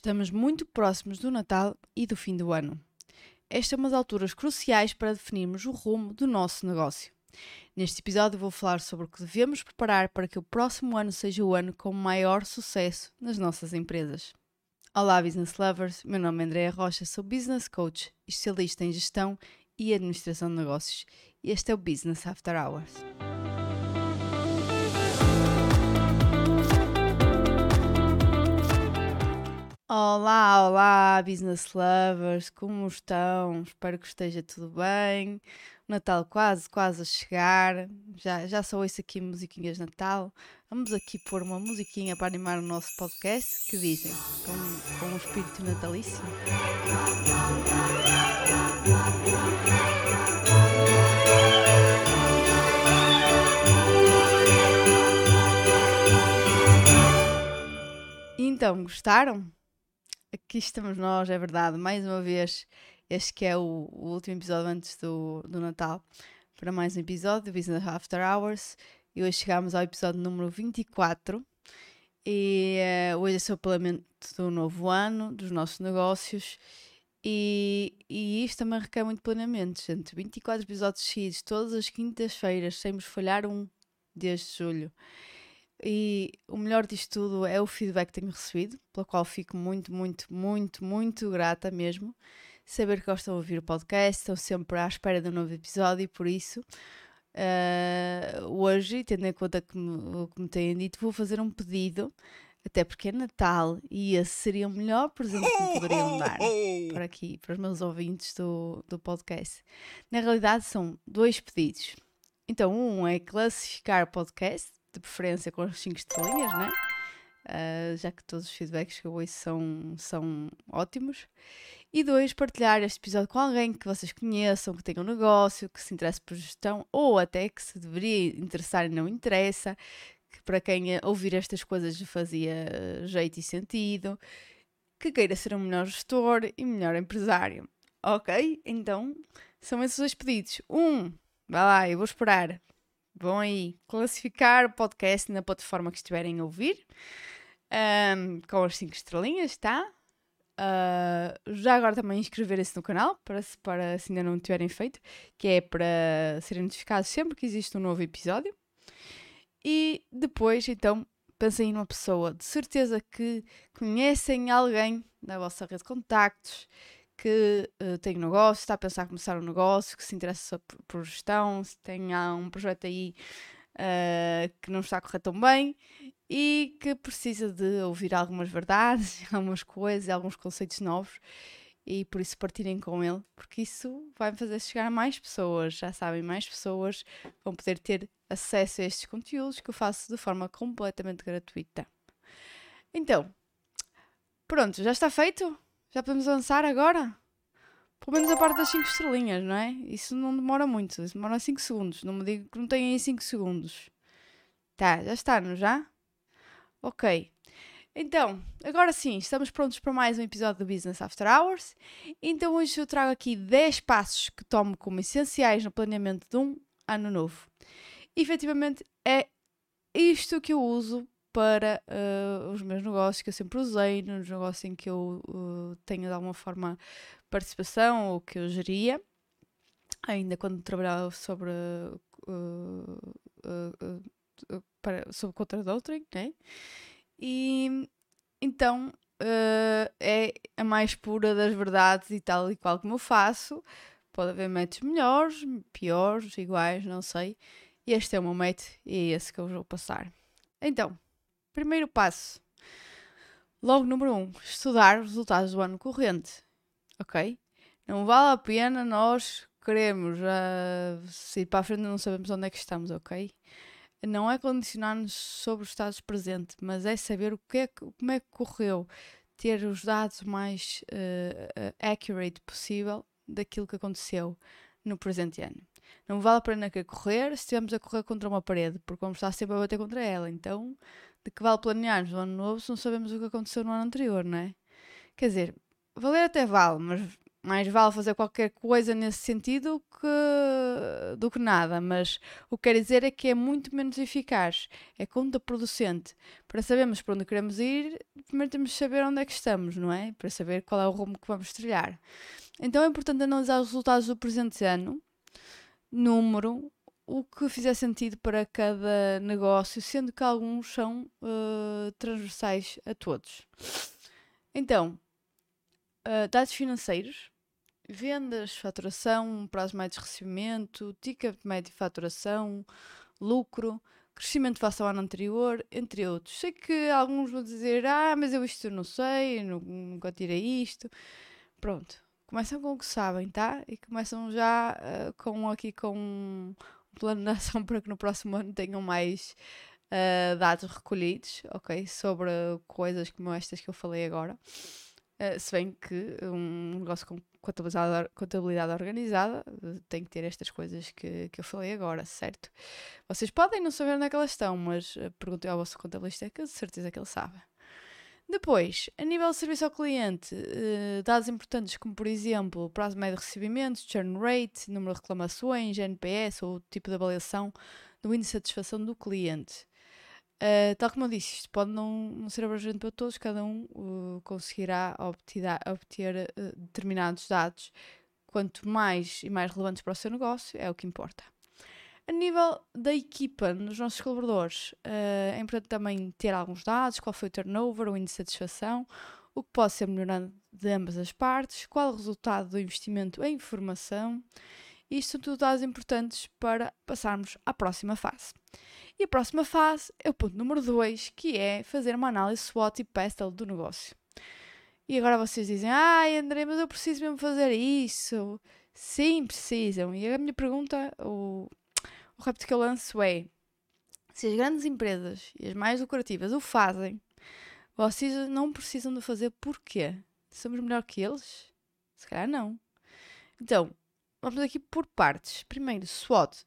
Estamos muito próximos do Natal e do fim do ano. Estas são umas alturas cruciais para definirmos o rumo do nosso negócio. Neste episódio vou falar sobre o que devemos preparar para que o próximo ano seja o ano com maior sucesso nas nossas empresas. Olá, business lovers! Meu nome é Andréa Rocha, sou business coach, especialista em gestão e administração de negócios e este é o Business After Hours. Olá, olá, business lovers, como estão? Espero que esteja tudo bem. O Natal quase, quase a chegar. Já, já só ouço aqui musiquinhas de Natal. Vamos aqui pôr uma musiquinha para animar o nosso podcast. Que dizem? Com, com um espírito natalício. Então, gostaram? Aqui estamos nós, é verdade, mais uma vez. Este que é o, o último episódio antes do, do Natal, para mais um episódio do Business After Hours. E hoje chegamos ao episódio número 24. E uh, hoje é o planeamento do novo ano, dos nossos negócios. E, e isto também requer muito planeamento, gente. 24 episódios seguidos, todas as quintas-feiras, sem falhar um desde julho. E o melhor disto tudo é o feedback que tenho recebido, pelo qual fico muito, muito, muito, muito grata mesmo. Saber que gostam de ouvir o podcast, estão sempre à espera de um novo episódio e por isso, uh, hoje, tendo em conta que me, o que me têm dito, vou fazer um pedido, até porque é Natal e esse seria o melhor presente que me poderiam dar para aqui, para os meus ouvintes do, do podcast. Na realidade, são dois pedidos. Então, um é classificar o podcast de preferência com as 5 estrelinhas, né? Uh, já que todos os feedbacks que eu ouço são, são ótimos. E dois, partilhar este episódio com alguém que vocês conheçam, que tenha um negócio, que se interesse por gestão, ou até que se deveria interessar e não interessa, que para quem ouvir estas coisas fazia jeito e sentido, que queira ser um melhor gestor e melhor empresário. Ok? Então, são esses dois pedidos. Um, vai lá, eu vou esperar vão aí classificar o podcast na plataforma que estiverem a ouvir, um, com as 5 estrelinhas, tá? Uh, já agora também inscreverem-se no canal, para, para se ainda não tiverem feito, que é para serem notificados sempre que existe um novo episódio. E depois, então, pensem numa pessoa de certeza que conhecem alguém na vossa rede de contactos que uh, tem um negócio, está a pensar em começar um negócio, que se interessa por, gestão, se tem um projeto aí uh, que não está a correr tão bem e que precisa de ouvir algumas verdades, algumas coisas, alguns conceitos novos e por isso partirem com ele, porque isso vai fazer chegar a mais pessoas, já sabem, mais pessoas vão poder ter acesso a estes conteúdos que eu faço de forma completamente gratuita. Então, pronto, já está feito? Já podemos avançar agora? Pelo menos a parte das 5 estrelinhas, não é? Isso não demora muito, isso demora 5 segundos. Não me diga que não tem aí 5 segundos. Tá, já está, não já? Ok. Então, agora sim, estamos prontos para mais um episódio do Business After Hours. Então hoje eu trago aqui 10 passos que tomo como essenciais no planeamento de um ano novo. E, efetivamente é isto que eu uso para uh, os meus negócios que eu sempre usei, nos negócios em que eu uh, tenho de alguma forma participação ou que eu geria, ainda quando trabalhava sobre, uh, sobre contra doutrine, né? E então é a mais pura das verdades e tal e qual como eu faço. Pode haver métodos melhores, piores, iguais, não sei. Este é o meu método e é esse que eu vou passar. Então, Primeiro passo. Logo, número 1. Um, estudar os resultados do ano corrente. Ok? Não vale a pena nós queremos uh, se ir para a frente não sabemos onde é que estamos, ok? Não é condicionar-nos sobre os estados presentes, mas é saber o que é, como é que correu, ter os dados mais uh, accurate possível daquilo que aconteceu no presente ano. Não vale a pena que correr se estivermos a correr contra uma parede, porque vamos estar sempre a bater contra ela. Então, de que vale planear no ano novo se não sabemos o que aconteceu no ano anterior, não é? Quer dizer, valer até vale, mas mais vale fazer qualquer coisa nesse sentido que, do que nada, mas o que quer dizer é que é muito menos eficaz, é contraproducente. Para sabermos para onde queremos ir, primeiro temos de saber onde é que estamos, não é? Para saber qual é o rumo que vamos trilhar. Então é importante analisar os resultados do presente ano, número, o que fizer sentido para cada negócio, sendo que alguns são uh, transversais a todos. Então, uh, dados financeiros, vendas, faturação, prazo médio de recebimento, ticket médio de faturação, lucro, crescimento face ao ano anterior, entre outros. Sei que alguns vão dizer, ah, mas eu isto não sei, nunca tirei isto. Pronto, começam com o que sabem, tá? E começam já uh, com aqui com plano de ação para que no próximo ano tenham mais uh, dados recolhidos, ok? Sobre coisas como estas que eu falei agora. Uh, se bem que um negócio com contabilidade, contabilidade organizada tem que ter estas coisas que, que eu falei agora, certo? Vocês podem não saber onde é que elas estão, mas perguntem ao vosso contabilista que de certeza que ele sabe. Depois, a nível de serviço ao cliente, uh, dados importantes como, por exemplo, prazo médio de recebimento, churn rate, número de reclamações, NPS ou tipo de avaliação do índice de satisfação do cliente. Uh, tal como eu disse, isto pode não, não ser abrangente para todos, cada um uh, conseguirá obter, obter determinados dados. Quanto mais e mais relevantes para o seu negócio, é o que importa. A nível da equipa, nos nossos colaboradores, uh, é importante também ter alguns dados, qual foi o turnover, o índice de satisfação, o que pode ser melhorado de ambas as partes, qual o resultado do investimento em formação. Isto são tudo dados importantes para passarmos à próxima fase. E a próxima fase é o ponto número 2, que é fazer uma análise SWOT e PESTEL do negócio. E agora vocês dizem, ai André, mas eu preciso mesmo fazer isso. Sim, precisam. E a minha pergunta, ou o repto que eu lanço é: se as grandes empresas e as mais lucrativas o fazem, vocês não precisam de fazer porquê? Somos melhor que eles? Se calhar não. Então, vamos aqui por partes. Primeiro, SWOT.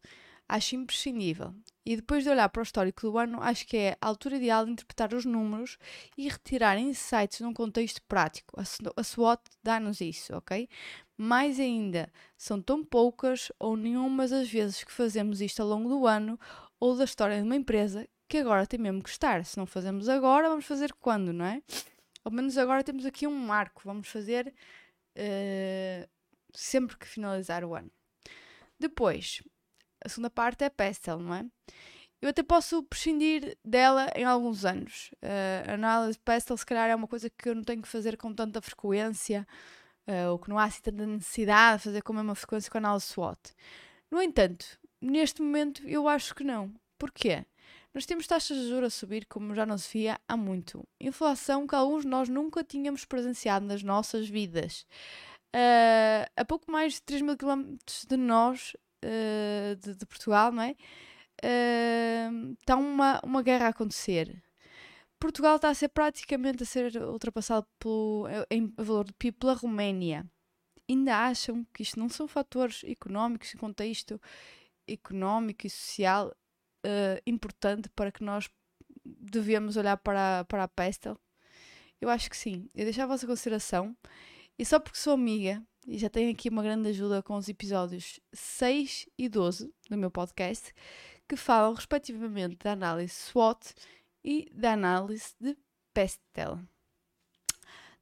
Acho imprescindível. E depois de olhar para o histórico do ano, acho que é a altura ideal de interpretar os números e retirar insights num contexto prático. A SWOT dá-nos isso, ok? Mais ainda, são tão poucas ou nenhumas as vezes que fazemos isto ao longo do ano ou da história de uma empresa que agora tem mesmo que estar. Se não fazemos agora, vamos fazer quando, não é? Ao menos agora temos aqui um marco, vamos fazer uh, sempre que finalizar o ano. Depois, a segunda parte é Pestel, não é? Eu até posso prescindir dela em alguns anos. Uh, a análise de Pestel, se calhar, é uma coisa que eu não tenho que fazer com tanta frequência uh, ou que não há assim tanta necessidade de fazer com a mesma frequência com a análise SWOT. No entanto, neste momento eu acho que não. Porquê? Nós temos taxas de juros a subir como já não se via há muito. Inflação que alguns de nós nunca tínhamos presenciado nas nossas vidas. Uh, a pouco mais de 3 mil quilómetros de nós, uh, de, de, Portugal, não é? Uh, está uma, uma guerra a acontecer. Portugal está a ser praticamente a ser ultrapassado pelo, em valor de PIB pela Roménia. Ainda acham que isto não são fatores económicos e contexto económico e social uh, importante para que nós devemos olhar para, para a Pestel? Eu acho que sim. Eu deixo a vossa consideração. E só porque sou amiga e já tenho aqui uma grande ajuda com os episódios 6 e 12 do meu podcast, que falam respectivamente da análise SWOT e da análise de Pestel.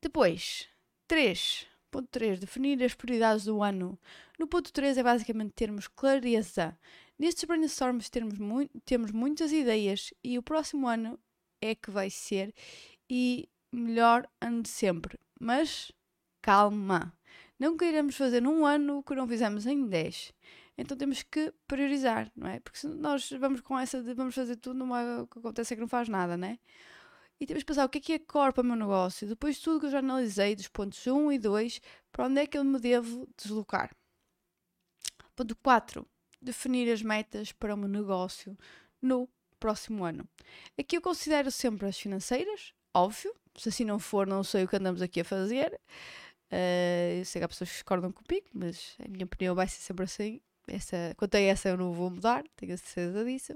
Depois, 3. Ponto 3. Definir as prioridades do ano. No ponto 3 é basicamente termos clareza. Nestes brainstorms termos mu temos muitas ideias e o próximo ano é que vai ser e melhor ano de sempre. Mas calma. Não queremos fazer num ano o que não fizemos em 10. Então temos que priorizar, não é? Porque se nós vamos com essa de vamos fazer tudo, numa, o que acontece é que não faz nada, não é? E temos que pensar o que é que é core para o meu negócio. Depois de tudo que eu já analisei, dos pontos 1 e 2, para onde é que eu me devo deslocar. Ponto 4. Definir as metas para o meu negócio no próximo ano. Aqui eu considero sempre as financeiras, óbvio. Se assim não for, não sei o que andamos aqui a fazer. Uh, eu sei que há pessoas que discordam comigo, mas a minha opinião vai ser sempre assim. Essa, quanto a essa, eu não vou mudar, tenho a certeza disso.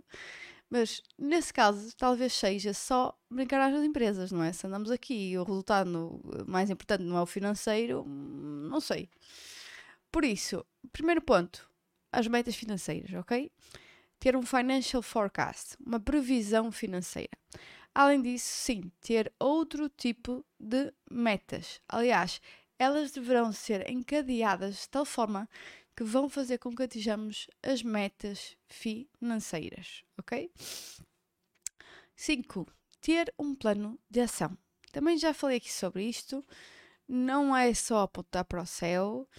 Mas nesse caso, talvez seja só brincar às empresas, não é? Se andamos aqui o resultado no, mais importante não é o financeiro, não sei. Por isso, primeiro ponto, as metas financeiras, ok? Ter um financial forecast, uma previsão financeira. Além disso, sim, ter outro tipo de metas. Aliás, elas deverão ser encadeadas de tal forma que vão fazer com que atinjamos as metas financeiras, ok? 5. Ter um plano de ação. Também já falei aqui sobre isto. Não é só apontar para o céu,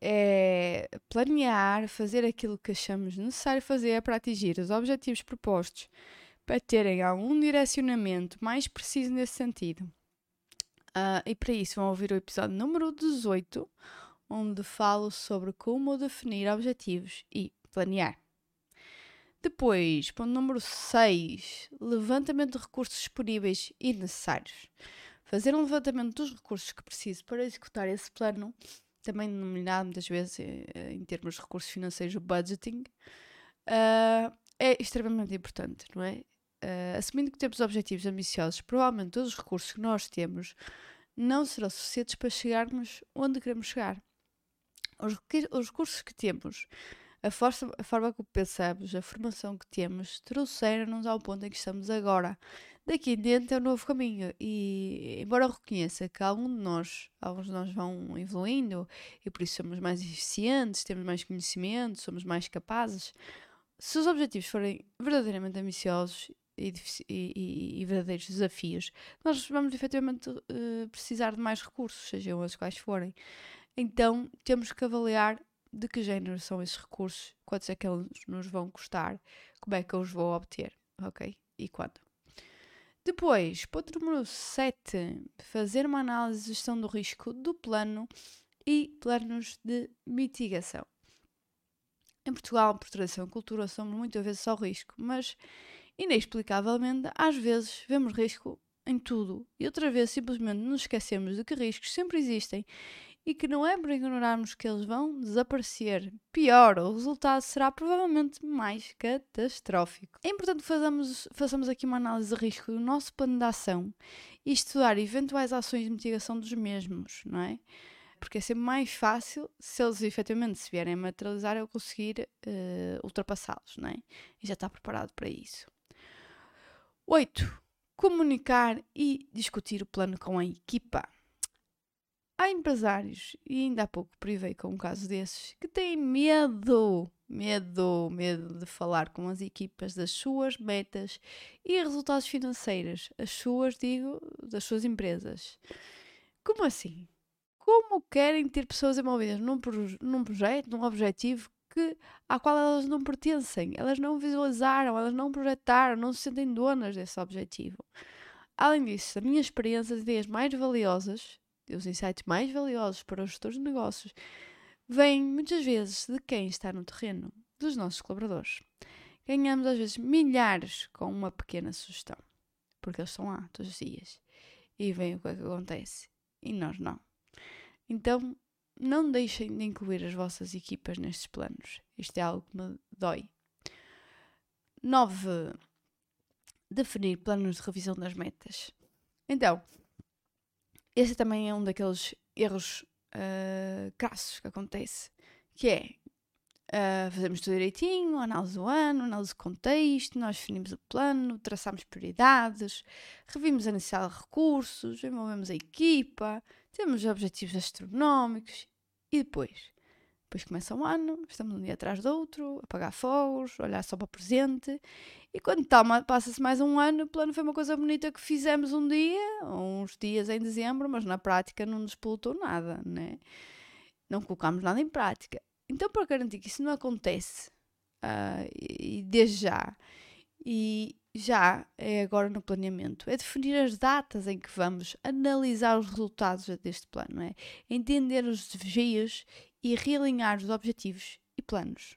é planear, fazer aquilo que achamos necessário fazer para atingir os objetivos propostos, para terem algum direcionamento mais preciso nesse sentido. Uh, e para isso vão ouvir o episódio número 18, onde falo sobre como definir objetivos e planear. Depois, ponto número 6, levantamento de recursos disponíveis e necessários. Fazer um levantamento dos recursos que preciso para executar esse plano, também denominado muitas vezes eh, em termos de recursos financeiros, o budgeting, uh, é extremamente importante, não é? Uh, assumindo que temos objetivos ambiciosos, provavelmente todos os recursos que nós temos não serão suficientes para chegarmos onde queremos chegar. Os, os recursos que temos a, força, a forma como pensamos, a formação que temos, trouxeram-nos ao ponto em que estamos agora. Daqui em diante é um novo caminho e, embora eu reconheça que algum de nós, alguns de nós vão evoluindo e por isso somos mais eficientes, temos mais conhecimento, somos mais capazes, se os objetivos forem verdadeiramente ambiciosos e, e, e, verdadeiros desafios, nós vamos efetivamente uh, precisar de mais recursos, sejam os quais forem. Então temos que avaliar de que género são esses recursos, quantos é que eles nos vão custar, como é que eu os vou obter, ok? E quando. Depois, ponto número 7, fazer uma análise de gestão do risco do plano e planos de mitigação. Em Portugal, por tradição e cultura, somos muitas vezes só risco, mas inexplicavelmente, às vezes vemos risco em tudo e outra vez simplesmente nos esquecemos de que riscos sempre existem e que não é por ignorarmos que eles vão desaparecer. Pior, o resultado será provavelmente mais catastrófico. É importante que façamos, façamos aqui uma análise de risco do nosso plano de ação e estudar eventuais ações de mitigação dos mesmos, não é? Porque é sempre mais fácil, se eles efetivamente se vierem a materializar, eu conseguir uh, ultrapassá-los, não é? E já está preparado para isso. 8. Comunicar e discutir o plano com a equipa. Há empresários, e ainda há pouco privei com um caso desses, que têm medo, medo, medo de falar com as equipas das suas metas e resultados financeiros. As suas, digo, das suas empresas. Como assim? Como querem ter pessoas envolvidas num, num projeto, num objetivo que, à qual elas não pertencem? Elas não visualizaram, elas não projetaram, não se sentem donas desse objetivo. Além disso, a minha experiência, as ideias mais valiosas os insights mais valiosos para os gestores de negócios, vêm muitas vezes de quem está no terreno, dos nossos colaboradores. Ganhamos às vezes milhares com uma pequena sugestão, porque eles estão lá todos os dias e veem o que é que acontece e nós não. Então, não deixem de incluir as vossas equipas nestes planos. Isto é algo que me dói. 9. Definir planos de revisão das metas. Então, esse também é um daqueles erros uh, crassos que acontece, que é uh, fazemos tudo direitinho, análise do ano, análise do contexto, nós definimos o plano, traçamos prioridades, revimos a necessidade de recursos, envolvemos a equipa, temos objetivos astronómicos e depois depois começa um ano, estamos um dia atrás do outro, a pagar fogos, olhar só para o presente. E quando passa-se mais um ano, o plano foi uma coisa bonita que fizemos um dia, uns dias em dezembro, mas na prática não nos polutou nada, né? Não colocámos nada em prática. Então, para garantir que isso não acontece, uh, e desde já, e já é agora no planeamento, é definir as datas em que vamos analisar os resultados deste plano, é? entender os desafios e realinhar os objetivos e planos.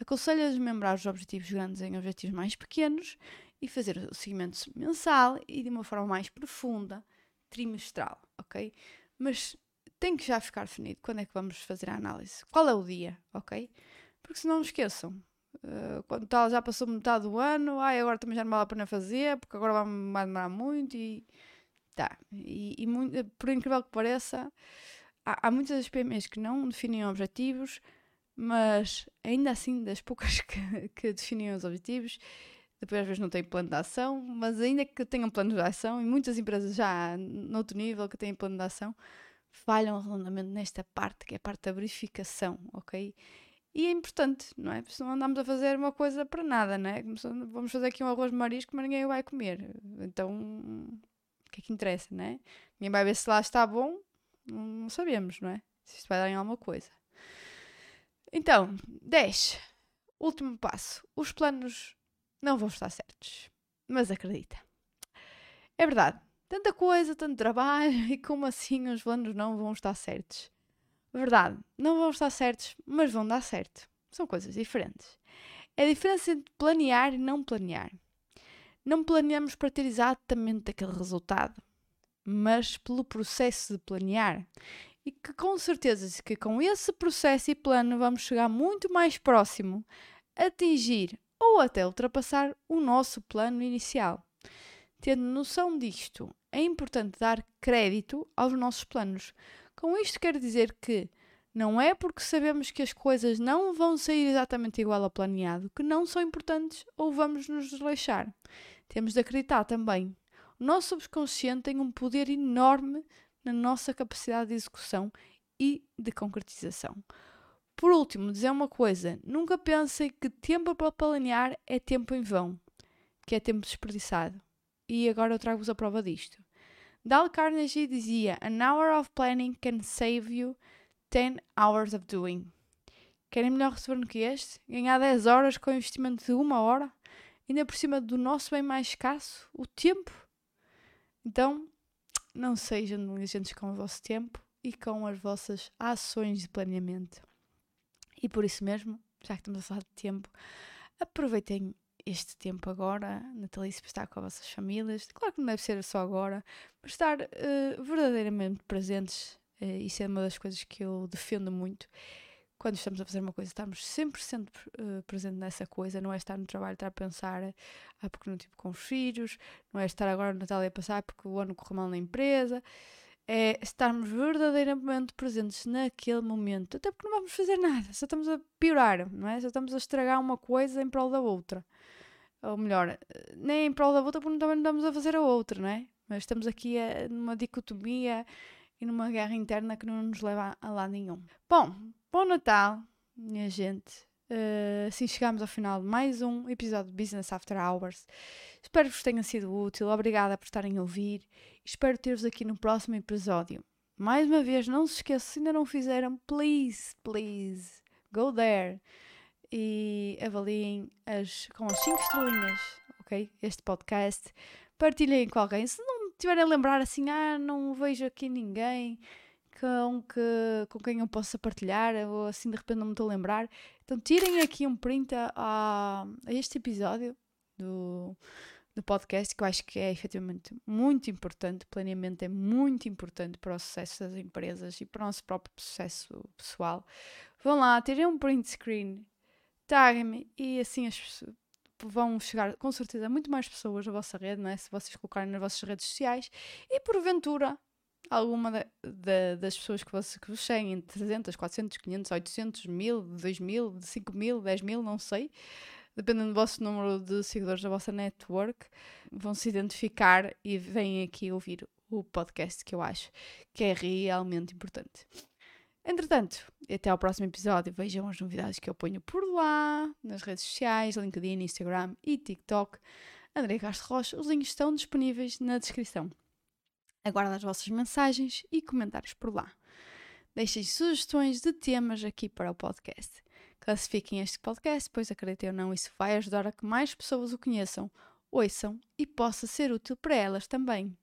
Aconselho a desmembrar os objetivos grandes em objetivos mais pequenos e fazer o seguimento mensal e de uma forma mais profunda, trimestral, ok? Mas tem que já ficar definido quando é que vamos fazer a análise. Qual é o dia, ok? Porque senão não esqueçam. Uh, quando tal já passou metade do ano, ai, agora também já não vale a pena fazer, porque agora vai, vai demorar muito e tá. E, e muito, por incrível que pareça, há, há muitas PMEs que não definem objetivos, mas ainda assim, das poucas que, que definem os objetivos, depois às vezes não têm plano de ação, mas ainda que tenham plano de ação, e muitas empresas já noutro nível que têm plano de ação, falham redondamente nesta parte, que é a parte da verificação, ok? E é importante, não é? Porque senão andamos a fazer uma coisa para nada, não é? Vamos fazer aqui um arroz de marisco, mas ninguém vai comer. Então, o que é que interessa, não é? Ninguém vai ver se lá está bom, não sabemos, não é? Se isto vai dar em alguma coisa. Então, 10. Último passo. Os planos não vão estar certos. Mas acredita. É verdade. Tanta coisa, tanto trabalho, e como assim os planos não vão estar certos? Verdade, não vão estar certos, mas vão dar certo. São coisas diferentes. É a diferença entre planear e não planear. Não planeamos para ter exatamente aquele resultado, mas pelo processo de planear. E que com certeza que com esse processo e plano vamos chegar muito mais próximo atingir ou até ultrapassar o nosso plano inicial. Tendo noção disto, é importante dar crédito aos nossos planos. Com isto quero dizer que não é porque sabemos que as coisas não vão sair exatamente igual ao planeado que não são importantes ou vamos nos desleixar. Temos de acreditar também. O nosso subconsciente tem um poder enorme na nossa capacidade de execução e de concretização. Por último, dizer uma coisa: nunca pensem que tempo para planear é tempo em vão, que é tempo desperdiçado. E agora eu trago-vos a prova disto. Dale Carnegie dizia: An hour of planning can save you 10 hours of doing. Querem melhor retorno que este? Ganhar 10 horas com investimento de uma hora? Ainda por cima do nosso bem mais escasso, o tempo? Então, não sejam negligentes com o vosso tempo e com as vossas ações de planeamento. E por isso mesmo, já que estamos a falar de tempo, aproveitem este tempo agora, natalício, para estar com as vossas famílias. Claro que não deve ser só agora, mas estar uh, verdadeiramente presentes. Uh, isso é uma das coisas que eu defendo muito quando estamos a fazer uma coisa, estamos sempre sendo uh, presente nessa coisa, não é estar no trabalho, estar a pensar, ah, porque não tive com os filhos, não é estar agora no Natal e a passar porque o ano correu mal na empresa, é estarmos verdadeiramente presentes naquele momento, até porque não vamos fazer nada, só estamos a piorar, não é? Só estamos a estragar uma coisa em prol da outra. Ou melhor, nem em prol da outra, porque também não estamos a fazer a outra, não é? Mas estamos aqui a, numa dicotomia e numa guerra interna que não nos leva a, a lado nenhum. Bom, Bom Natal, minha gente. Uh, assim chegamos ao final de mais um episódio de Business After Hours. Espero que vos tenha sido útil. Obrigada por estarem a ouvir. Espero ter-vos aqui no próximo episódio. Mais uma vez, não se esqueçam, se ainda não fizeram, please, please, go there e avaliem as, com as 5 estrelinhas, ok? Este podcast. Partilhem com alguém. Se não tiverem a lembrar assim, ah, não vejo aqui ninguém com, que, com quem eu possa partilhar, ou assim de repente não me estou a lembrar. Então tirem aqui um print a, a este episódio do, do podcast, que eu acho que é efetivamente muito importante. Planeamento é muito importante para o sucesso das empresas e para o nosso próprio sucesso pessoal. Vão lá, tirem um print screen, taguem-me e assim as vão chegar com certeza muito mais pessoas na vossa rede, não é? se vocês colocarem nas vossas redes sociais e porventura alguma das pessoas que, você, que vos seguem, 300, 400, 500, 800, 1000, 2000, 5000, 10000, não sei, dependendo do vosso número de seguidores da vossa network, vão se identificar e vêm aqui ouvir o podcast que eu acho que é realmente importante. Entretanto, até ao próximo episódio, vejam as novidades que eu ponho por lá, nas redes sociais, LinkedIn, Instagram e TikTok. André Castro Rocha, os links estão disponíveis na descrição. Aguardo as vossas mensagens e comentários por lá. Deixem sugestões de temas aqui para o podcast. Classifiquem este podcast, pois acreditem ou não, isso vai ajudar a que mais pessoas o conheçam, ouçam e possa ser útil para elas também.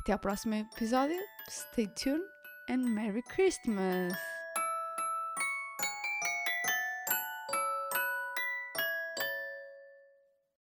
Até ao próximo episódio. Stay tuned and Merry Christmas!